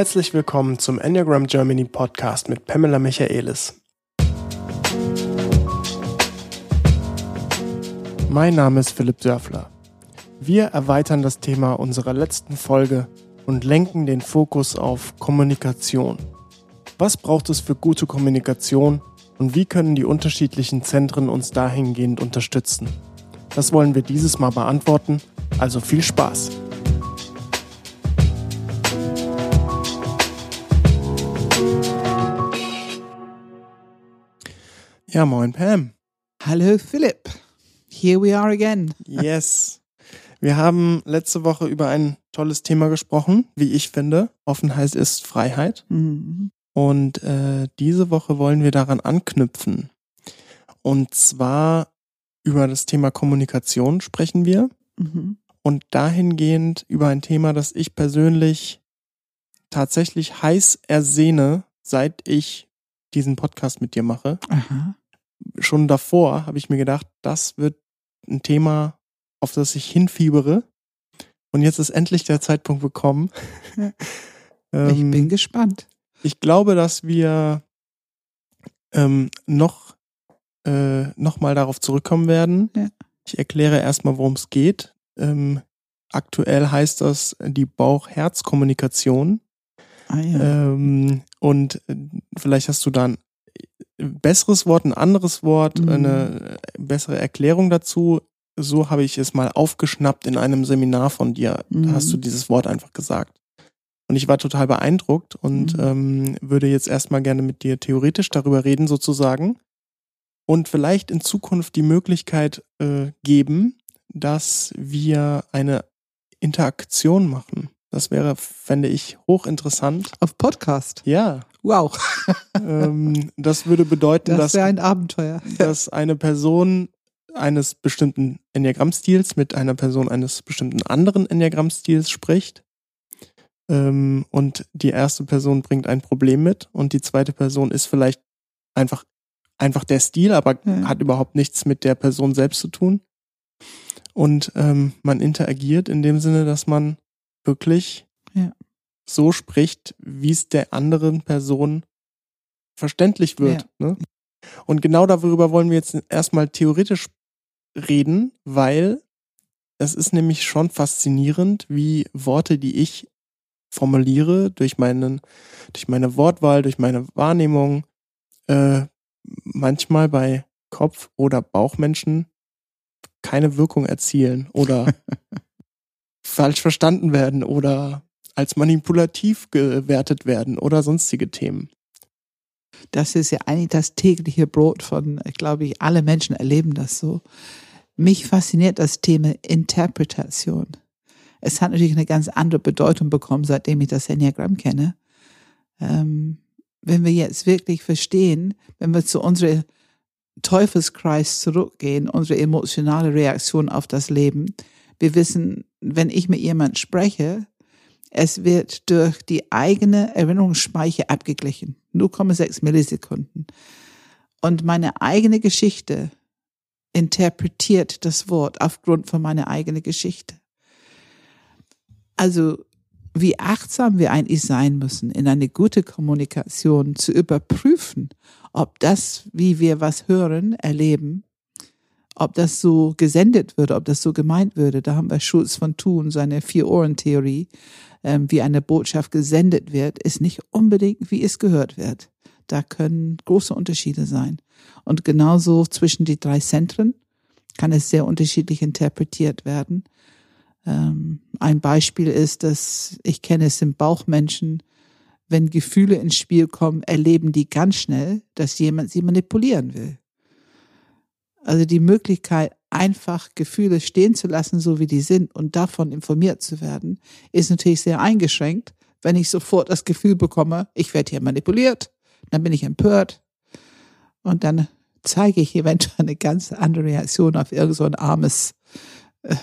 Herzlich willkommen zum Enneagram Germany Podcast mit Pamela Michaelis. Mein Name ist Philipp Dörfler. Wir erweitern das Thema unserer letzten Folge und lenken den Fokus auf Kommunikation. Was braucht es für gute Kommunikation und wie können die unterschiedlichen Zentren uns dahingehend unterstützen? Das wollen wir dieses Mal beantworten, also viel Spaß! Ja, moin Pam. Hallo Philipp. Here we are again. Yes. Wir haben letzte Woche über ein tolles Thema gesprochen, wie ich finde. Offenheit ist Freiheit. Mhm. Und äh, diese Woche wollen wir daran anknüpfen. Und zwar über das Thema Kommunikation sprechen wir. Mhm. Und dahingehend über ein Thema, das ich persönlich tatsächlich heiß ersehne, seit ich diesen Podcast mit dir mache. Aha schon davor habe ich mir gedacht, das wird ein Thema, auf das ich hinfiebere. Und jetzt ist endlich der Zeitpunkt gekommen. ich bin ähm, gespannt. Ich glaube, dass wir ähm, noch, äh, noch mal darauf zurückkommen werden. Ja. Ich erkläre erstmal, worum es geht. Ähm, aktuell heißt das die Bauch-Herz-Kommunikation. Ah, ja. ähm, und äh, vielleicht hast du da ein besseres Wort, ein anderes Wort, mhm. eine bessere Erklärung dazu. So habe ich es mal aufgeschnappt in einem Seminar von dir. Mhm. Da hast du dieses Wort einfach gesagt. Und ich war total beeindruckt und mhm. ähm, würde jetzt erstmal gerne mit dir theoretisch darüber reden, sozusagen. Und vielleicht in Zukunft die Möglichkeit äh, geben, dass wir eine Interaktion machen. Das wäre, fände ich, hochinteressant. Auf Podcast? Ja. Wow. ähm, das würde bedeuten, das dass, ein Abenteuer. dass eine Person eines bestimmten Enneagrammstils mit einer Person eines bestimmten anderen Enneagrammstils spricht. Ähm, und die erste Person bringt ein Problem mit und die zweite Person ist vielleicht einfach, einfach der Stil, aber ja. hat überhaupt nichts mit der Person selbst zu tun. Und ähm, man interagiert in dem Sinne, dass man wirklich ja. So spricht, wie es der anderen Person verständlich wird. Ja. Ne? Und genau darüber wollen wir jetzt erstmal theoretisch reden, weil es ist nämlich schon faszinierend, wie Worte, die ich formuliere, durch meinen, durch meine Wortwahl, durch meine Wahrnehmung, äh, manchmal bei Kopf- oder Bauchmenschen keine Wirkung erzielen oder falsch verstanden werden oder als manipulativ gewertet werden oder sonstige Themen. Das ist ja eigentlich das tägliche Brot von, glaube ich, alle Menschen erleben das so. Mich fasziniert das Thema Interpretation. Es hat natürlich eine ganz andere Bedeutung bekommen, seitdem ich das Enneagramm kenne. Ähm, wenn wir jetzt wirklich verstehen, wenn wir zu unserem Teufelskreis zurückgehen, unsere emotionale Reaktion auf das Leben, wir wissen, wenn ich mit jemand spreche, es wird durch die eigene Erinnerungsspeicher abgeglichen. 0,6 Millisekunden. Und meine eigene Geschichte interpretiert das Wort aufgrund von meiner eigenen Geschichte. Also, wie achtsam wir eigentlich sein müssen, in eine gute Kommunikation zu überprüfen, ob das, wie wir was hören, erleben, ob das so gesendet würde, ob das so gemeint würde. Da haben wir Schulz von Thun, seine Vier-Ohren-Theorie, ähm, wie eine Botschaft gesendet wird, ist nicht unbedingt, wie es gehört wird. Da können große Unterschiede sein. Und genauso zwischen die drei Zentren kann es sehr unterschiedlich interpretiert werden. Ähm, ein Beispiel ist, dass ich kenne es im Bauchmenschen, wenn Gefühle ins Spiel kommen, erleben die ganz schnell, dass jemand sie manipulieren will. Also die Möglichkeit, einfach Gefühle stehen zu lassen, so wie die sind und davon informiert zu werden, ist natürlich sehr eingeschränkt, wenn ich sofort das Gefühl bekomme, ich werde hier manipuliert, dann bin ich empört und dann zeige ich eventuell eine ganz andere Reaktion auf irgend so ein armes äh,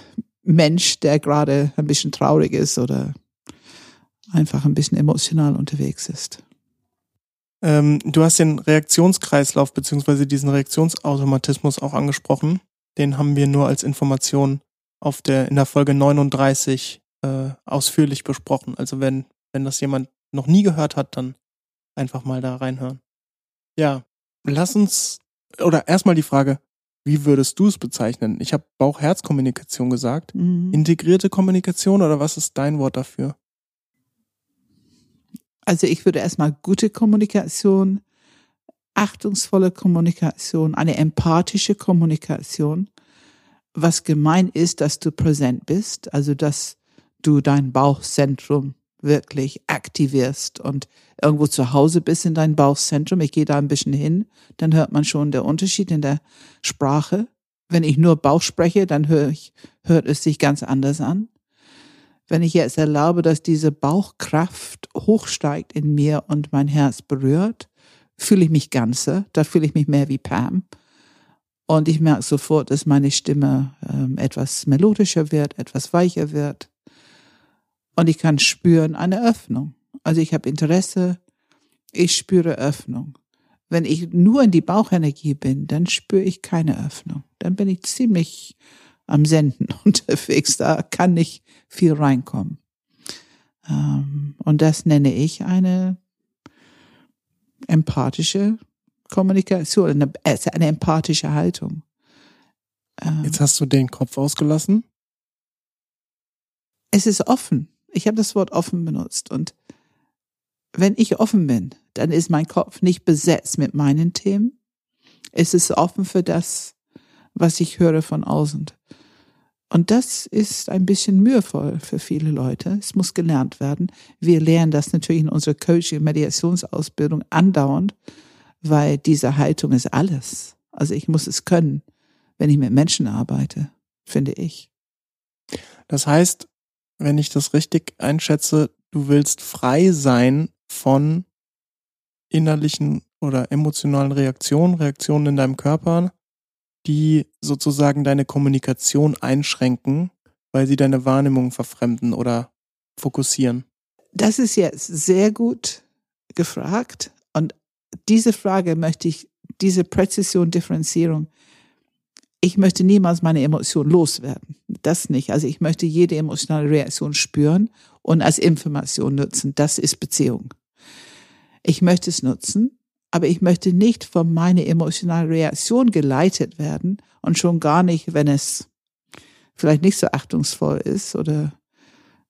Mensch, der gerade ein bisschen traurig ist oder einfach ein bisschen emotional unterwegs ist. Ähm, du hast den Reaktionskreislauf beziehungsweise diesen Reaktionsautomatismus auch angesprochen. Den haben wir nur als Information auf der, in der Folge 39 äh, ausführlich besprochen. Also wenn, wenn das jemand noch nie gehört hat, dann einfach mal da reinhören. Ja, lass uns, oder erstmal die Frage, wie würdest du es bezeichnen? Ich habe Bauch-Herz-Kommunikation gesagt. Mhm. Integrierte Kommunikation oder was ist dein Wort dafür? Also ich würde erstmal gute Kommunikation, achtungsvolle Kommunikation, eine empathische Kommunikation, was gemein ist, dass du präsent bist, also dass du dein Bauchzentrum wirklich aktivierst und irgendwo zu Hause bist in dein Bauchzentrum. Ich gehe da ein bisschen hin, dann hört man schon der Unterschied in der Sprache. Wenn ich nur Bauch spreche, dann höre ich, hört es sich ganz anders an. Wenn ich jetzt erlaube, dass diese Bauchkraft hochsteigt in mir und mein Herz berührt, fühle ich mich ganzer, da fühle ich mich mehr wie Pam. Und ich merke sofort, dass meine Stimme ähm, etwas melodischer wird, etwas weicher wird. Und ich kann spüren eine Öffnung. Also ich habe Interesse, ich spüre Öffnung. Wenn ich nur in die Bauchenergie bin, dann spüre ich keine Öffnung. Dann bin ich ziemlich am Senden unterwegs. Da kann nicht viel reinkommen. Ähm, und das nenne ich eine empathische Kommunikation, eine, eine empathische Haltung. Ähm, Jetzt hast du den Kopf ausgelassen. Es ist offen. Ich habe das Wort offen benutzt. Und wenn ich offen bin, dann ist mein Kopf nicht besetzt mit meinen Themen. Es ist offen für das, was ich höre von außen. Und das ist ein bisschen mühevoll für viele Leute. Es muss gelernt werden. Wir lernen das natürlich in unserer Coaching- und Mediationsausbildung andauernd, weil diese Haltung ist alles. Also ich muss es können, wenn ich mit Menschen arbeite, finde ich. Das heißt, wenn ich das richtig einschätze, du willst frei sein von innerlichen oder emotionalen Reaktionen, Reaktionen in deinem Körper, die sozusagen deine Kommunikation einschränken, weil sie deine Wahrnehmung verfremden oder fokussieren? Das ist jetzt sehr gut gefragt. Und diese Frage möchte ich, diese Präzision, Differenzierung, ich möchte niemals meine Emotion loswerden. Das nicht. Also ich möchte jede emotionale Reaktion spüren und als Information nutzen. Das ist Beziehung. Ich möchte es nutzen, aber ich möchte nicht von meiner emotionalen Reaktion geleitet werden und schon gar nicht, wenn es vielleicht nicht so achtungsvoll ist oder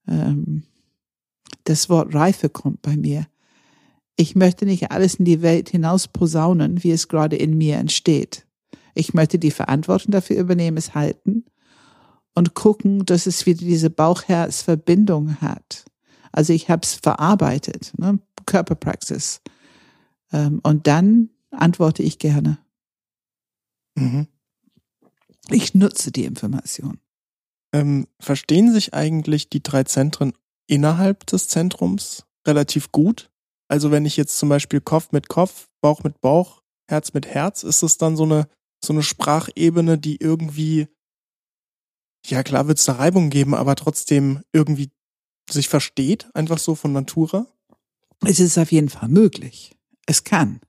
ähm, das Wort Reife kommt bei mir. Ich möchte nicht alles in die Welt hinaus posaunen, wie es gerade in mir entsteht. Ich möchte die Verantwortung dafür übernehmen, es halten und gucken, dass es wieder diese Bauch-Herz-Verbindung hat. Also ich habe es verarbeitet, ne? Körperpraxis. Ähm, und dann antworte ich gerne. Mhm. Ich nutze die Information. Ähm, verstehen sich eigentlich die drei Zentren innerhalb des Zentrums relativ gut? Also wenn ich jetzt zum Beispiel Kopf mit Kopf, Bauch mit Bauch, Herz mit Herz, ist es dann so eine, so eine Sprachebene, die irgendwie, ja klar wird es da Reibung geben, aber trotzdem irgendwie sich versteht, einfach so von Natura? Es ist auf jeden Fall möglich es kann.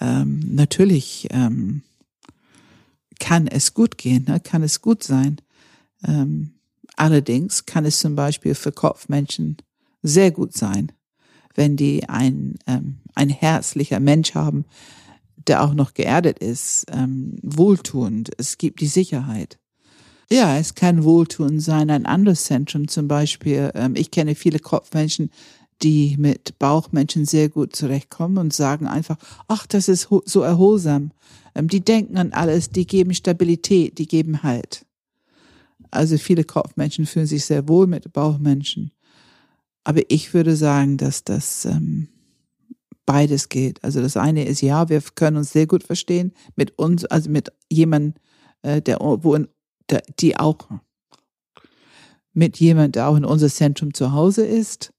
Ähm, natürlich ähm, kann es gut gehen, ne? kann es gut sein. Ähm, allerdings kann es zum Beispiel für Kopfmenschen sehr gut sein, wenn die ein, ähm, ein herzlicher Mensch haben, der auch noch geerdet ist, ähm, wohltuend. Es gibt die Sicherheit. Ja, es kann wohltuend sein. Ein anderes Zentrum zum Beispiel. Ähm, ich kenne viele Kopfmenschen, die mit Bauchmenschen sehr gut zurechtkommen und sagen einfach, ach, das ist so erholsam. Ähm, die denken an alles, die geben Stabilität, die geben Halt. Also viele Kopfmenschen fühlen sich sehr wohl mit Bauchmenschen. Aber ich würde sagen, dass das ähm, beides geht. Also das eine ist ja, wir können uns sehr gut verstehen mit uns, also mit jemandem, äh, der wo in, der, die auch mit jemand, der auch in unser Zentrum zu Hause ist.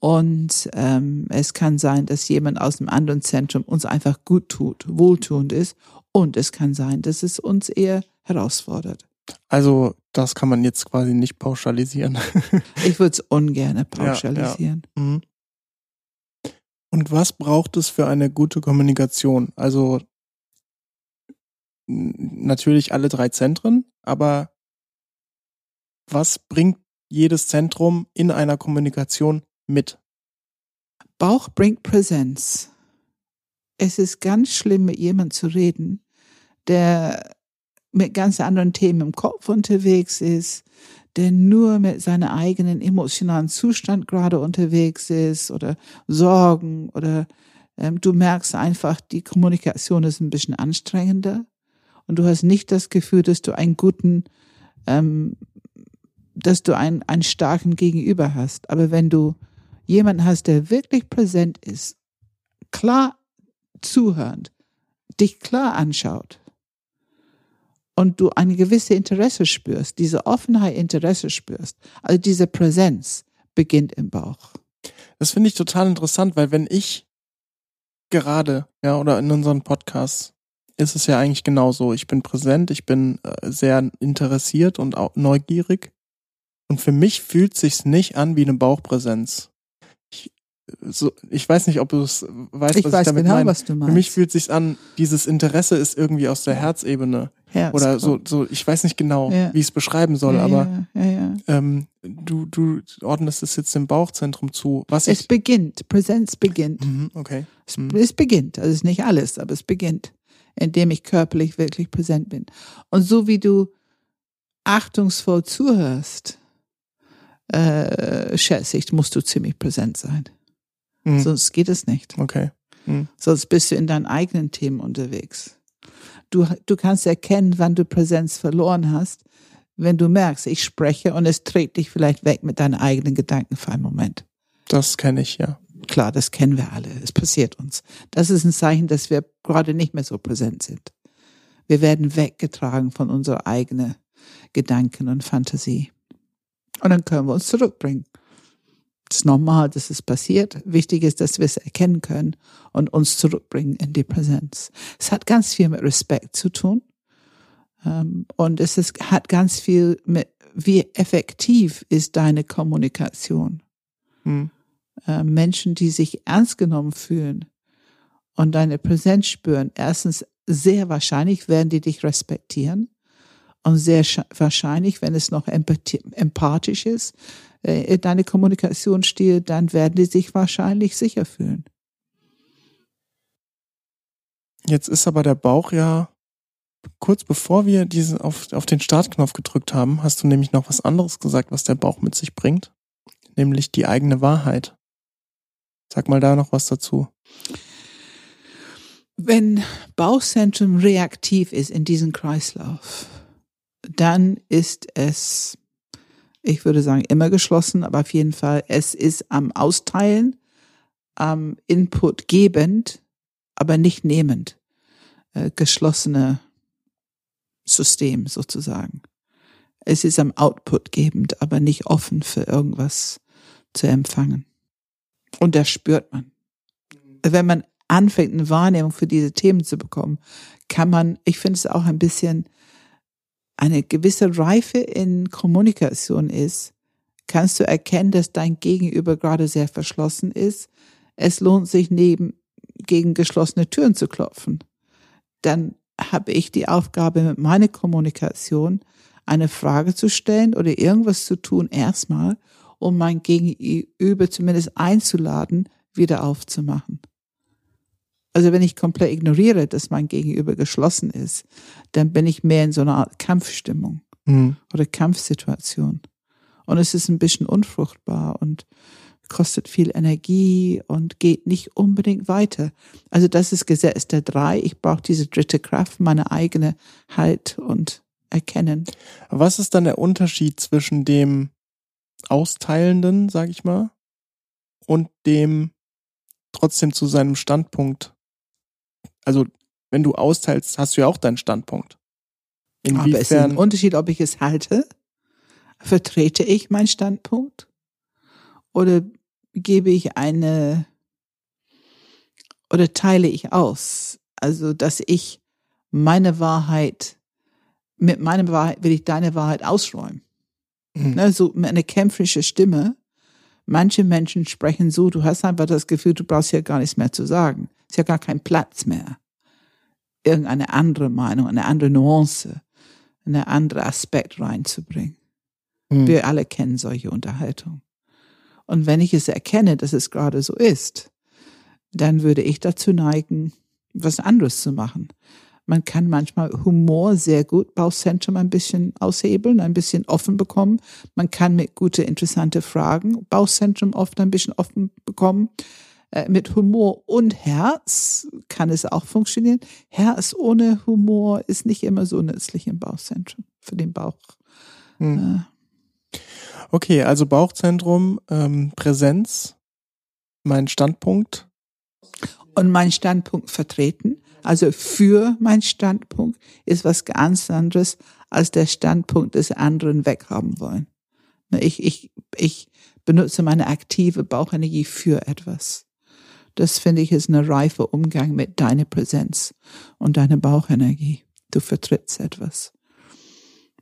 Und ähm, es kann sein, dass jemand aus dem anderen Zentrum uns einfach gut tut, wohltuend ist. Und es kann sein, dass es uns eher herausfordert. Also das kann man jetzt quasi nicht pauschalisieren. ich würde es ungern pauschalisieren. Ja, ja. Mhm. Und was braucht es für eine gute Kommunikation? Also natürlich alle drei Zentren, aber was bringt jedes Zentrum in einer Kommunikation mit? Bauch bringt Präsenz. Es ist ganz schlimm, mit jemandem zu reden, der mit ganz anderen Themen im Kopf unterwegs ist, der nur mit seinem eigenen emotionalen Zustand gerade unterwegs ist oder Sorgen oder ähm, du merkst einfach, die Kommunikation ist ein bisschen anstrengender und du hast nicht das Gefühl, dass du einen guten, ähm, dass du einen, einen starken Gegenüber hast. Aber wenn du jemanden hast, der wirklich präsent ist, klar zuhörend, dich klar anschaut, und du eine gewisse Interesse spürst, diese Offenheit, Interesse spürst, also diese Präsenz beginnt im Bauch. Das finde ich total interessant, weil wenn ich gerade, ja, oder in unseren Podcasts ist es ja eigentlich genauso. Ich bin präsent, ich bin äh, sehr interessiert und auch neugierig. Und für mich fühlt sich's nicht an wie eine Bauchpräsenz so, ich weiß nicht, ob du es weißt, ich was weiß ich damit genau, meine. was du meinst. Für mich fühlt sich an, dieses Interesse ist irgendwie aus der Herzebene. Herz Oder so, so, ich weiß nicht genau, Ja. wie ich es beschreiben soll, ja, aber ja, ähm, du, du ordnest es jetzt dem Bauchzentrum zu. Was Es ich. beginnt, Präsenz beginnt. Mhm, okay. Es, Mhm. es beginnt, also es ist nicht alles, aber es beginnt, indem ich körperlich wirklich präsent bin. Und so wie du achtungsvoll zuhörst, äh, schätze ich, musst du ziemlich präsent sein. Mhm. Sonst geht es nicht. Okay. Mhm. Sonst bist du in deinen eigenen Themen unterwegs. Du, du kannst erkennen, wann du Präsenz verloren hast, wenn du merkst, ich spreche und es trägt dich vielleicht weg mit deinen eigenen Gedanken für einen Moment. Das kenne ich, ja. Klar, das kennen wir alle. Es passiert uns. Das ist ein Zeichen, dass wir gerade nicht mehr so präsent sind. Wir werden weggetragen von unserer eigenen Gedanken und Fantasie. Und dann können wir uns zurückbringen. Ist normal, dass es passiert. Wichtig ist, dass wir es erkennen können und uns zurückbringen in die Präsenz. Es hat ganz viel mit Respekt zu tun. Ähm, Und es ist, hat ganz viel mit, wie effektiv ist deine Kommunikation Mhm. äh, Menschen, die sich ernst genommen fühlen und deine Präsenz spüren, erstens sehr wahrscheinlich werden die dich respektieren und sehr wahrscheinlich, wenn es noch empathi- empathisch ist, äh, deine Kommunikationsstil, dann werden die sich wahrscheinlich sicher fühlen. Jetzt ist aber der Bauch ja kurz bevor wir diesen auf, auf den Startknopf gedrückt haben, hast du nämlich noch was anderes gesagt, was der Bauch mit sich bringt, nämlich die eigene Wahrheit. Sag mal da noch was dazu. Wenn Bauchzentrum reaktiv ist in diesem Kreislauf, dann ist es, ich würde sagen, immer geschlossen, aber auf jeden Fall, es ist am Austeilen, am Input gebend, aber nicht nehmend. Äh, geschlossene System sozusagen. Es ist am Output gebend, aber nicht offen für irgendwas zu empfangen. Und das spürt man. Wenn man anfängt, eine Wahrnehmung für diese Themen zu bekommen, kann man, ich finde es auch ein bisschen eine gewisse Reife in Kommunikation ist, kannst du erkennen, dass dein Gegenüber gerade sehr verschlossen ist. Es lohnt sich neben gegen geschlossene Türen zu klopfen. Dann habe ich die Aufgabe mit meiner Kommunikation eine Frage zu stellen oder irgendwas zu tun erstmal, um mein Gegenüber zumindest einzuladen, wieder aufzumachen. Also wenn ich komplett ignoriere, dass mein Gegenüber geschlossen ist, dann bin ich mehr in so einer Art Kampfstimmung Mhm. oder Kampfsituation. Und es ist ein bisschen unfruchtbar und kostet viel Energie und geht nicht unbedingt weiter. Also das ist Gesetz der drei. Ich brauche diese dritte Kraft, meine eigene Halt und Erkennen. Was ist dann der Unterschied zwischen dem Austeilenden, sag ich mal, und dem trotzdem zu seinem Standpunkt? Also, wenn du austeilst, hast du ja auch deinen Standpunkt. Aber es ist ein Inwiefern? Unterschied, ob ich es halte. Vertrete ich meinen Standpunkt? Oder gebe ich eine, oder teile ich aus? Also, dass ich meine Wahrheit, mit meiner Wahrheit will ich deine Wahrheit ausräumen. Mhm. Ne, so mit einer kämpferischen Stimme. Manche Menschen sprechen so, du hast einfach das Gefühl, du brauchst ja gar nichts mehr zu sagen. Ist ja gar kein Platz mehr. Irgendeine andere Meinung, eine andere Nuance, eine andere Aspekt reinzubringen. Mhm. Wir alle kennen solche Unterhaltungen. Und wenn ich es erkenne, dass es gerade so ist, dann würde ich dazu neigen, was anderes zu machen. Man kann manchmal Humor sehr gut, Bauchzentrum ein bisschen aushebeln, ein bisschen offen bekommen. Man kann mit gute, interessante Fragen Bauchzentrum oft ein bisschen offen bekommen. Äh, mit Humor und Herz kann es auch funktionieren. Herz ohne Humor ist nicht immer so nützlich im Bauchzentrum für den Bauch. Hm. Äh. Okay, also Bauchzentrum, ähm, Präsenz, mein Standpunkt. Und mein Standpunkt vertreten also für mein Standpunkt ist was ganz anderes als der Standpunkt des anderen weghaben wollen. Ne, ich, ich, ich benutze meine aktive Bauchenergie für etwas. Das finde ich ist ein reifer Umgang mit deiner Präsenz und deiner Bauchenergie. Du vertrittst etwas.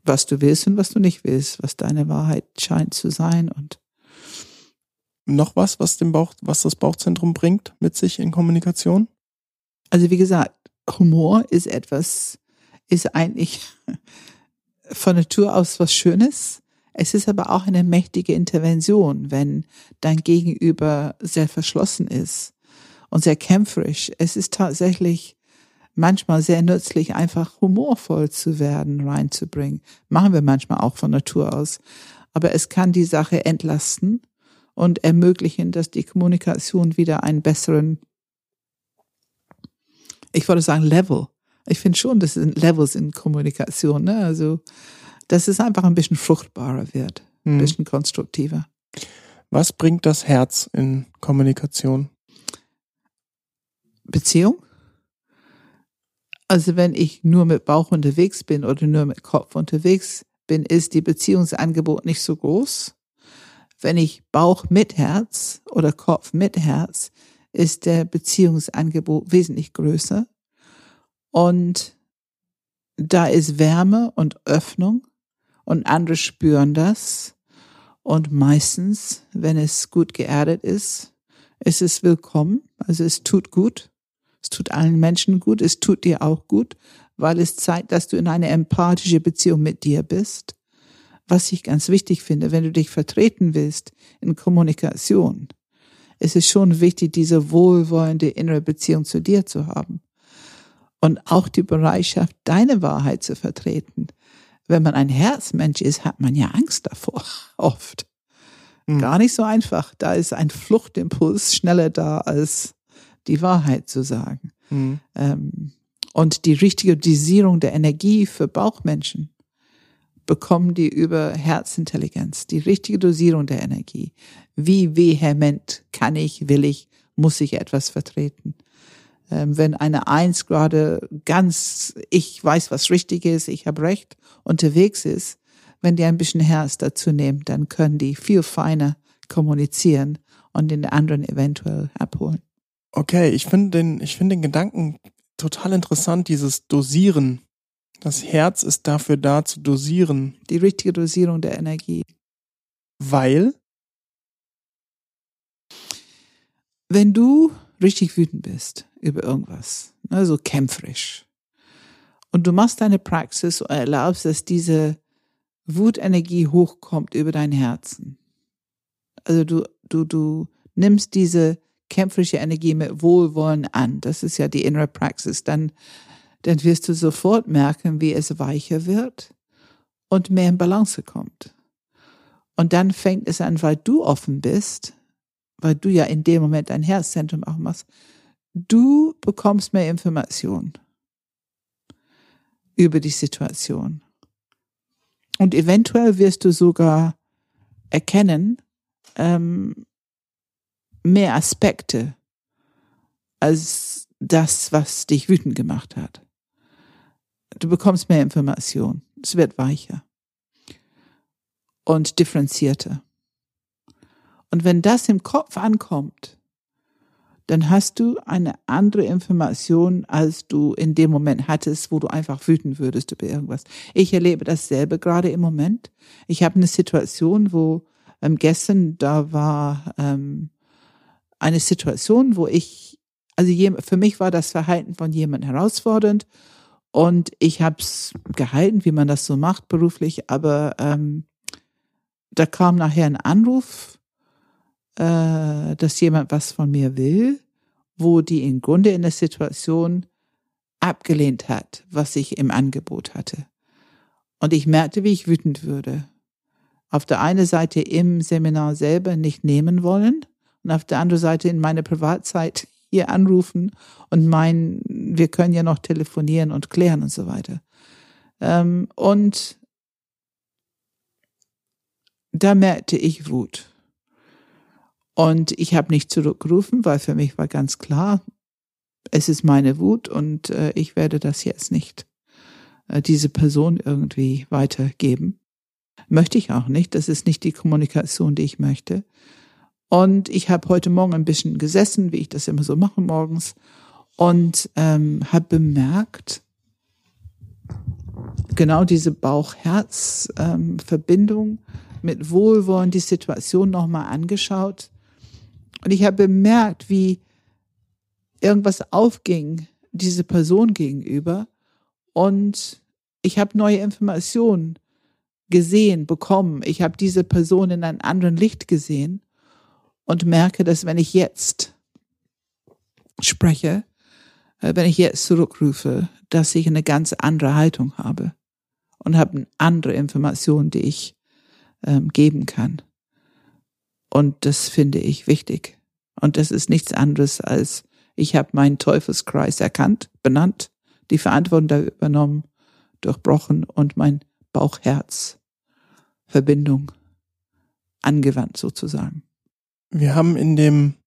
Was du willst und was du nicht willst, was deine Wahrheit scheint zu sein und noch was, was dem Bauch, was das Bauchzentrum bringt mit sich in Kommunikation? Also wie gesagt, Humor ist etwas, ist eigentlich von Natur aus was Schönes. Es ist aber auch eine mächtige Intervention, wenn dein Gegenüber sehr verschlossen ist und sehr kämpferisch. Es ist tatsächlich manchmal sehr nützlich, einfach humorvoll zu werden, reinzubringen. Machen wir manchmal auch von Natur aus. Aber es kann die Sache entlasten und ermöglichen, dass die Kommunikation wieder einen besseren ich wollte sagen Level. Ich finde schon, das sind Levels in Kommunikation. Ne? Also, dass es einfach ein bisschen fruchtbarer wird, ein mhm. bisschen konstruktiver. Was bringt das Herz in Kommunikation? Beziehung. Also wenn ich nur mit Bauch unterwegs bin oder nur mit Kopf unterwegs bin, ist die Beziehungsangebot nicht so groß. Wenn ich Bauch mit Herz oder Kopf mit Herz, ist der Beziehungsangebot wesentlich größer. Und da ist Wärme und Öffnung und andere spüren das. Und meistens, wenn es gut geerdet ist, ist es willkommen. Also es tut gut. Es tut allen Menschen gut. Es tut dir auch gut, weil es zeigt, dass du in einer empathische Beziehung mit dir bist. Was ich ganz wichtig finde, wenn du dich vertreten willst in Kommunikation, es ist schon wichtig, diese wohlwollende innere Beziehung zu dir zu haben. Und auch die Bereitschaft, deine Wahrheit zu vertreten. Wenn man ein Herzmensch ist, hat man ja Angst davor, oft. Mhm. Gar nicht so einfach. Da ist ein Fluchtimpuls schneller da, als die Wahrheit zu sagen. Mhm. und die richtige Dosierung der Energie für Bauchmenschen bekommen die über Herzintelligenz, die richtige Dosierung der Energie. Wie vehement kann ich, will ich, muss ich etwas vertreten? Ähm, wenn eine Eins gerade ganz, ich weiß, was richtig ist, ich habe recht, unterwegs ist, wenn die ein bisschen Herz dazu nehmen, dann können die viel feiner kommunizieren und den anderen eventuell abholen. Okay, ich finde den, ich finde den Gedanken total interessant, dieses Dosieren das Herz ist dafür da zu dosieren. Die richtige Dosierung der Energie. Weil? Wenn du richtig wütend bist über irgendwas, also kämpferisch, und du machst deine Praxis und erlaubst, dass diese Wutenergie hochkommt über dein Herzen. Also du, du, du nimmst diese kämpferische Energie mit Wohlwollen an. Das ist ja die innere Praxis. Dann dann wirst du sofort merken, wie es weicher wird und mehr in Balance kommt. Und dann fängt es an, weil du offen bist, weil du ja in dem Moment dein Herzzentrum auch machst, du bekommst mehr Information über die Situation. Und eventuell wirst du sogar erkennen, ähm, mehr Aspekte als das, was dich wütend gemacht hat. Du bekommst mehr Information. Es wird weicher und differenzierter. Und wenn das im Kopf ankommt, dann hast du eine andere Information, als du in dem Moment hattest, wo du einfach wütend würdest über irgendwas. Ich erlebe dasselbe gerade im Moment. Ich habe eine Situation, wo ähm, gestern da war ähm, eine Situation, wo ich, also für mich war das Verhalten von jemandem herausfordernd und ich habe es gehalten, wie man das so macht beruflich, aber ähm, da kam nachher ein Anruf, äh, dass jemand was von mir will. wo die im Grunde in der Situation abgelehnt hat, was ich im Angebot hatte. Und ich merkte, wie ich wütend würde. Auf der einen Seite im Seminar selber nicht nehmen wollen und auf der anderen Seite in meiner Privatzeit hier anrufen und meinen, wir können ja noch telefonieren und klären und so weiter. Ähm, und da merkte ich Wut. Und ich habe nicht zurückgerufen, weil für mich war ganz klar, es ist meine Wut und äh, ich werde das jetzt nicht äh, diese Person irgendwie weitergeben. Möchte ich auch nicht. Das ist nicht die Kommunikation, die ich möchte. Und ich habe heute Morgen ein bisschen gesessen, wie ich das immer so mache morgens, und ähm, habe bemerkt, genau diese Bauch-Herz-Verbindung ähm, mit Wohlwollen die Situation nochmal angeschaut. Und ich habe bemerkt, wie irgendwas aufging, diese Person gegenüber. Und ich habe neue Informationen gesehen, bekommen. Ich habe diese Person in einem anderen Licht gesehen und merke, dass wenn ich jetzt spreche, äh, wenn ich jetzt zurückrufe, dass ich eine ganz andere Haltung habe und habe eine andere Information, die ich ähm, geben kann. Und das finde ich wichtig. Und das ist nichts anderes als, ich habe meinen Teufelskreis erkannt, benannt, die Verantwortung übernommen, durchbrochen und mein Bauchherz Verbindung angewandt sozusagen. Wir haben in dem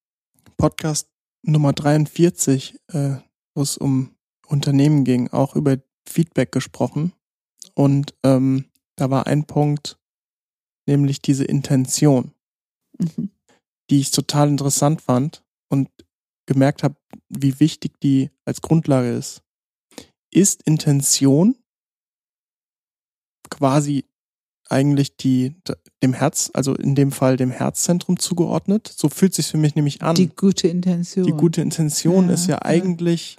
Podcast Nummer 43, äh, wo es um Unternehmen ging, auch über Feedback gesprochen. Und ähm, da war ein Punkt, nämlich diese Intention, mhm. die ich total interessant fand und gemerkt habe, wie wichtig die als Grundlage ist. Ist Intention quasi eigentlich die, dem Herz, also in dem Fall dem Herzzentrum zugeordnet. So fühlt sich für mich nämlich an. Die gute Intention. Die gute Intention ja, ist ja, ja, eigentlich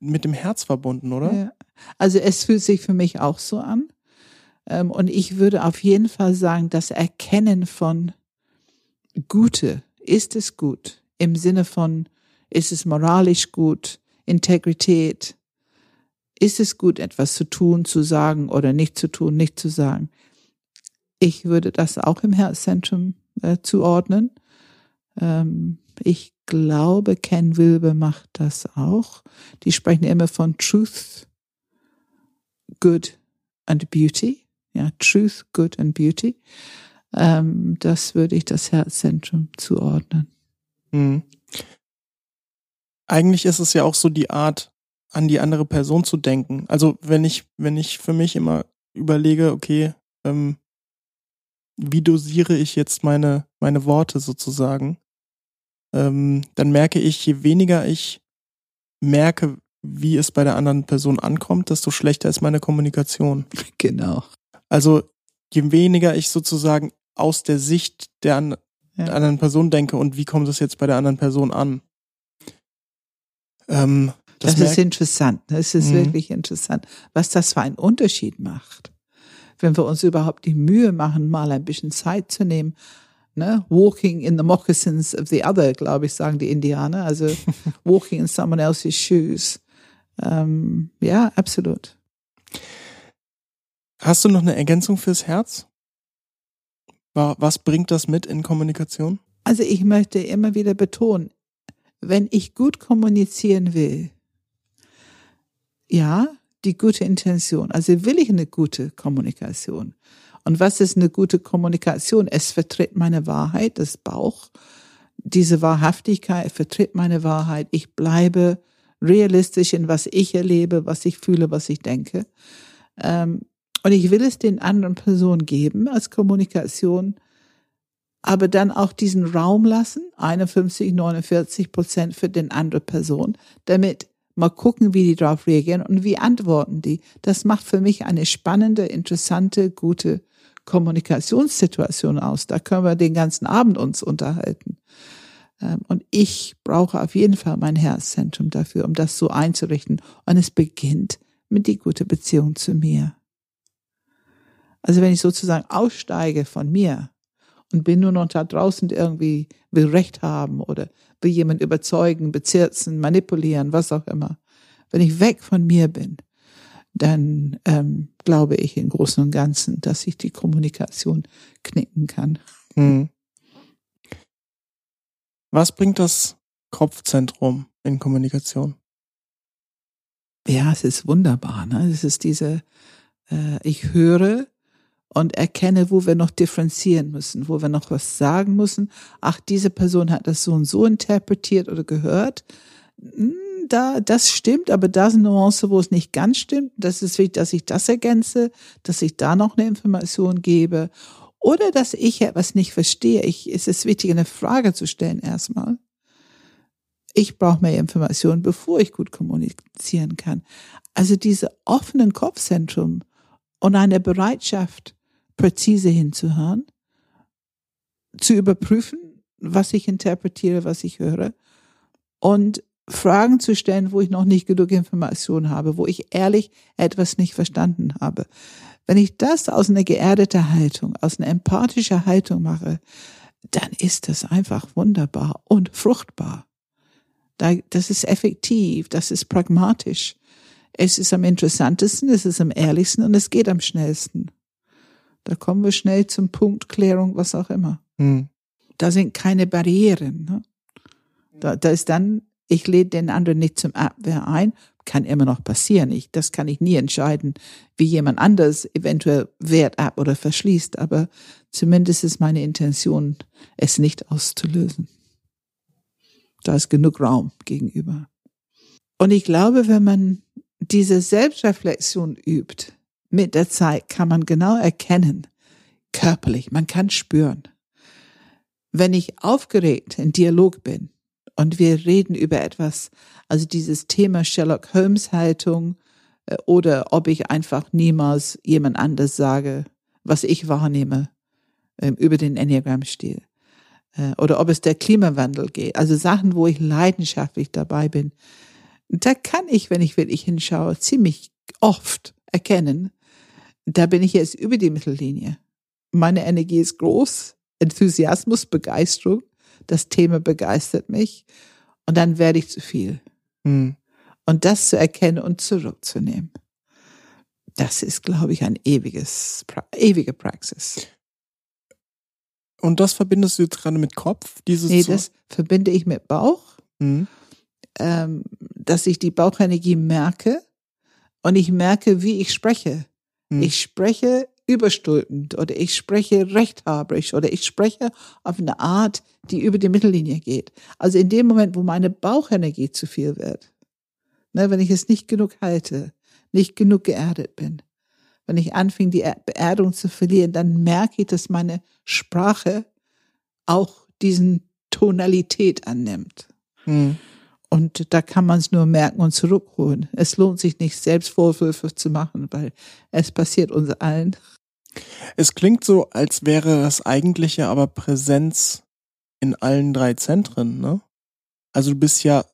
mit dem Herz verbunden, oder? Ja. Also es fühlt sich für mich auch so an. Ähm, und ich würde auf jeden Fall sagen, das Erkennen von Gute, ist es gut? Im Sinne von, ist es moralisch gut? Integrität? Ist es gut, etwas zu tun, zu sagen oder nicht zu tun, nicht zu sagen? Ich würde das auch im Herzzentrum äh, zuordnen. Ähm, ich glaube, Ken Wilber macht das auch. Die sprechen immer von Truth, Good and Beauty. Ja, Truth, Good and Beauty. Ähm, das würde ich das Herzzentrum zuordnen. Mhm. Eigentlich ist es ja auch so die Art, an die andere Person zu denken. Also wenn ich, wenn ich für mich immer überlege, okay, ähm, wie dosiere ich jetzt meine, meine Worte sozusagen, ähm, dann merke ich, je weniger ich merke, wie es bei der anderen Person ankommt, desto schlechter ist meine Kommunikation. Genau. Also je weniger ich sozusagen aus der Sicht der, an, ja. der anderen Person denke und wie kommt es jetzt bei der anderen Person an. Ähm, das, das ist interessant. Das ist mhm. wirklich interessant, was das für einen Unterschied macht wenn wir uns überhaupt die Mühe machen, mal ein bisschen Zeit zu nehmen, ne? walking in the moccasins of the other, glaube ich, sagen die Indianer, also walking in someone else's shoes. Ähm, ja, absolut. Hast du noch eine Ergänzung fürs Herz? Was bringt das mit in Kommunikation? Also ich möchte immer wieder betonen, wenn ich gut kommunizieren will, ja, die gute Intention. Also will ich eine gute Kommunikation. Und was ist eine gute Kommunikation? Es vertritt meine Wahrheit, das Bauch. Diese Wahrhaftigkeit vertritt meine Wahrheit. Ich bleibe realistisch in was ich erlebe, was ich fühle, was ich denke. Ähm, und ich will es den anderen Personen geben als Kommunikation, aber dann auch diesen Raum lassen, 51, 49 Prozent für den andere Person, damit Mal gucken, wie die darauf reagieren und wie antworten die. Das macht für mich eine spannende, interessante, gute Kommunikationssituation aus. Da können wir den ganzen Abend uns unterhalten. Ähm, und ich brauche auf jeden Fall mein Herzzentrum dafür, um das so einzurichten. Und es beginnt mit die gute Beziehung zu mir. Also wenn ich sozusagen aussteige von mir und bin nur noch da draußen irgendwie will Recht haben oder will jemand überzeugen, bezirzen, manipulieren, was auch immer. Wenn ich weg von mir bin, dann ähm, glaube ich im Großen und Ganzen, dass ich die Kommunikation knicken kann. Hm. Was bringt das Kopfzentrum in Kommunikation? Ja, es ist wunderbar. Ne? Es ist diese, äh, ich höre und erkenne, wo wir noch differenzieren müssen, wo wir noch was sagen müssen. Ach, diese Person hat das so und so interpretiert oder gehört. Hm, da, das stimmt, aber da ist eine Nuance, wo es nicht ganz stimmt. Das ist wichtig, dass ich das ergänze, dass ich da noch eine Information gebe oder dass ich etwas nicht verstehe. Ich, es ist wichtig, eine Frage zu stellen erstmal. Ich brauche mehr Informationen, bevor ich gut kommunizieren kann. Also diese offenen Kopfzentrum und eine Bereitschaft, präzise hinzuhören, zu überprüfen, was ich interpretiere, was ich höre und Fragen zu stellen, wo ich noch nicht genug Informationen habe, wo ich ehrlich etwas nicht verstanden habe. Wenn ich das aus einer geerdeten Haltung, aus einer empathischen Haltung mache, dann ist das einfach wunderbar und fruchtbar. Das ist effektiv, das ist pragmatisch. Es ist am interessantesten, es ist am ehrlichsten und es geht am schnellsten. Da kommen wir schnell zum Punkt Klärung, was auch immer. Hm. Da sind keine Barrieren. Ne? Da, da ist dann ich lade den anderen nicht zum Abwehr ein. Kann immer noch passieren. Ich, das kann ich nie entscheiden, wie jemand anders eventuell wehrt ab oder verschließt. Aber zumindest ist meine Intention, es nicht auszulösen. Da ist genug Raum gegenüber. Und ich glaube, wenn man diese Selbstreflexion übt, mit der Zeit kann man genau erkennen, körperlich, man kann spüren, wenn ich aufgeregt in Dialog bin, und wir reden über etwas, also dieses Thema Sherlock Holmes Haltung äh, oder ob ich einfach niemals jemand anders sage, was ich wahrnehme ähm, über den Enneagram-Stil. Äh, oder ob es der Klimawandel geht. Also Sachen, wo ich leidenschaftlich dabei bin. Da kann ich, wenn ich wirklich hinschaue, ziemlich oft erkennen, da bin ich jetzt über die Mittellinie. Meine Energie ist groß, Enthusiasmus, Begeisterung das Thema begeistert mich und dann werde ich zu viel. Mhm. Und das zu erkennen und zurückzunehmen, das ist, glaube ich, ein ewiges, ewige Praxis. Und das verbindest du jetzt gerade mit Kopf? Dieses nee, das verbinde ich mit Bauch, mhm. ähm, dass ich die Bauchenergie merke und ich merke, wie ich spreche. Mhm. Ich spreche überstülpend oder ich spreche rechthaberisch oder ich spreche auf eine Art, die über die Mittellinie geht. Also in dem Moment, wo meine Bauchenergie zu viel wird, ne, wenn ich es nicht genug halte, nicht genug geerdet bin, wenn ich anfing, die Beerdung zu verlieren, dann merke ich, dass meine Sprache auch diesen Tonalität annimmt. Hm. Und da kann man es nur merken und zurückholen. Es lohnt sich nicht, selbst Vorwürfe zu machen, weil es passiert uns allen. Es klingt so, als wäre das eigentliche aber Präsenz in allen drei Zentren, ne? Also du bist ja,